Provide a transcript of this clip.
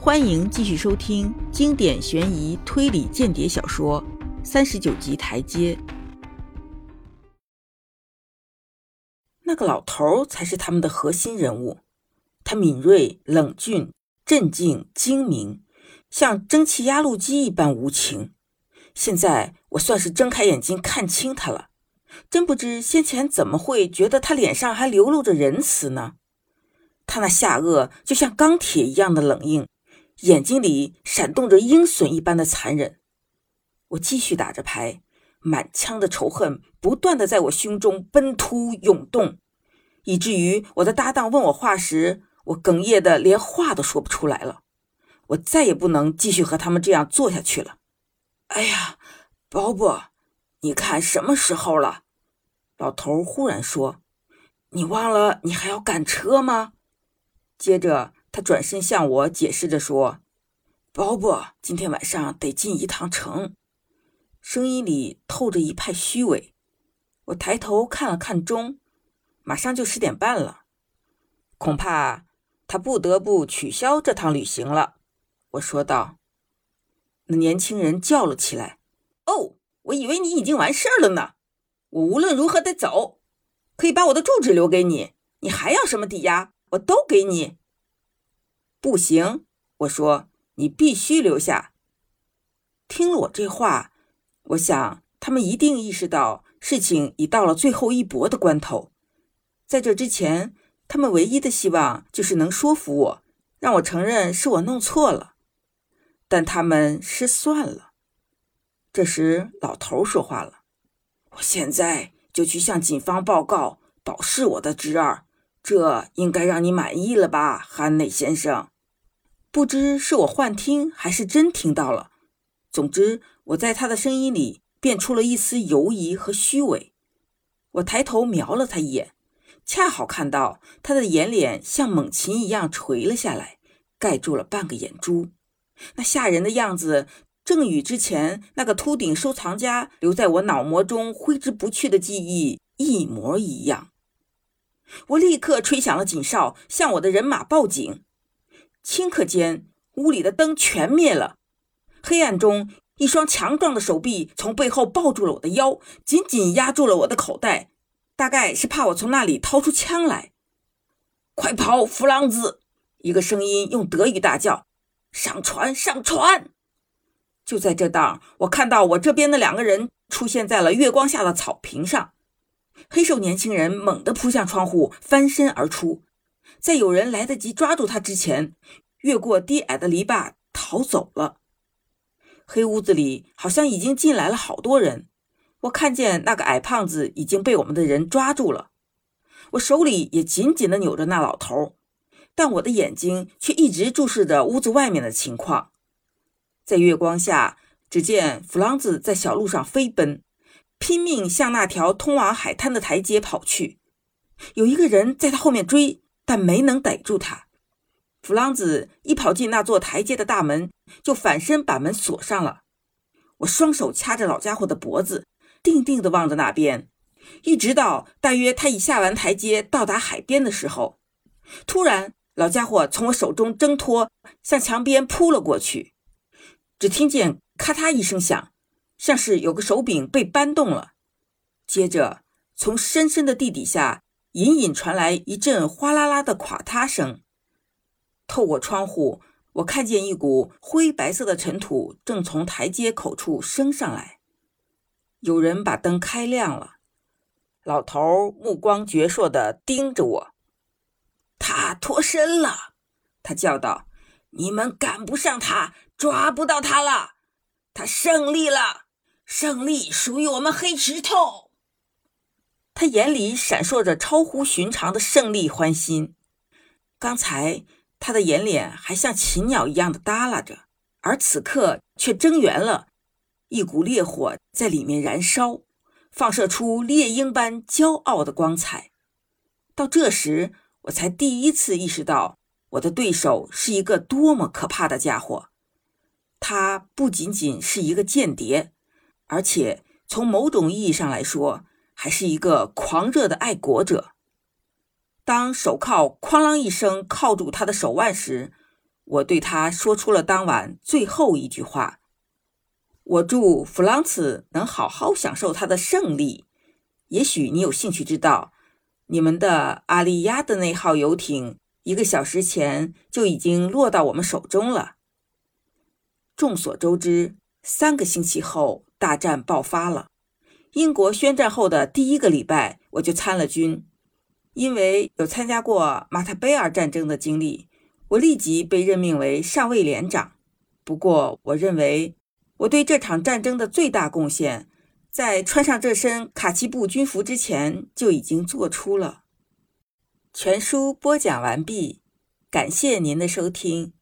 欢迎继续收听经典悬疑推理间谍小说《三十九级台阶》。那个老头才是他们的核心人物，他敏锐、冷峻、镇静、精明，像蒸汽压路机一般无情。现在我算是睁开眼睛看清他了，真不知先前怎么会觉得他脸上还流露着仁慈呢？他那下颚就像钢铁一样的冷硬，眼睛里闪动着鹰隼一般的残忍。我继续打着牌，满腔的仇恨不断的在我胸中奔突涌动，以至于我的搭档问我话时，我哽咽的连话都说不出来了。我再也不能继续和他们这样做下去了。哎呀，鲍勃，你看什么时候了？老头忽然说：“你忘了你还要赶车吗？”接着，他转身向我解释着说：“宝宝，今天晚上得进一趟城。”声音里透着一派虚伪。我抬头看了看钟，马上就十点半了，恐怕他不得不取消这趟旅行了。我说道。那年轻人叫了起来：“哦，我以为你已经完事儿了呢！我无论如何得走，可以把我的住址留给你。你还要什么抵押？”我都给你，不行。我说你必须留下。听了我这话，我想他们一定意识到事情已到了最后一搏的关头。在这之前，他们唯一的希望就是能说服我，让我承认是我弄错了。但他们失算了。这时，老头说话了：“我现在就去向警方报告，保释我的侄儿。”这应该让你满意了吧，汉内先生？不知是我幻听还是真听到了。总之，我在他的声音里辨出了一丝犹疑和虚伪。我抬头瞄了他一眼，恰好看到他的眼脸像猛禽一样垂了下来，盖住了半个眼珠。那吓人的样子，正与之前那个秃顶收藏家留在我脑膜中挥之不去的记忆一模一样。我立刻吹响了警哨，向我的人马报警。顷刻间，屋里的灯全灭了。黑暗中，一双强壮的手臂从背后抱住了我的腰，紧紧压住了我的口袋，大概是怕我从那里掏出枪来。快跑，弗朗兹！一个声音用德语大叫：“上船，上船！”就在这当，我看到我这边的两个人出现在了月光下的草坪上。黑瘦年轻人猛地扑向窗户，翻身而出，在有人来得及抓住他之前，越过低矮的篱笆逃走了。黑屋子里好像已经进来了好多人，我看见那个矮胖子已经被我们的人抓住了，我手里也紧紧地扭着那老头，但我的眼睛却一直注视着屋子外面的情况。在月光下，只见弗朗兹在小路上飞奔。拼命向那条通往海滩的台阶跑去，有一个人在他后面追，但没能逮住他。弗朗兹一跑进那座台阶的大门，就反身把门锁上了。我双手掐着老家伙的脖子，定定地望着那边，一直到大约他已下完台阶到达海边的时候，突然老家伙从我手中挣脱，向墙边扑了过去。只听见咔嗒一声响。像是有个手柄被搬动了，接着从深深的地底下隐隐传来一阵哗啦啦的垮塌声。透过窗户，我看见一股灰白色的尘土正从台阶口处升上来。有人把灯开亮了，老头目光矍铄地盯着我。他脱身了，他叫道：“你们赶不上他，抓不到他了，他胜利了。”胜利属于我们黑石头。他眼里闪烁着超乎寻常的胜利欢欣。刚才他的眼脸还像禽鸟一样的耷拉着，而此刻却睁圆了，一股烈火在里面燃烧，放射出猎鹰般骄傲的光彩。到这时，我才第一次意识到我的对手是一个多么可怕的家伙。他不仅仅是一个间谍。而且从某种意义上来说，还是一个狂热的爱国者。当手铐哐啷一声铐住他的手腕时，我对他说出了当晚最后一句话。我祝弗朗茨能好好享受他的胜利。也许你有兴趣知道，你们的阿利亚的那号游艇一个小时前就已经落到我们手中了。众所周知，三个星期后大战爆发了。英国宣战后的第一个礼拜，我就参了军，因为有参加过马塔贝尔战争的经历，我立即被任命为上尉连长。不过，我认为。我对这场战争的最大贡献，在穿上这身卡其布军服之前就已经做出了。全书播讲完毕，感谢您的收听。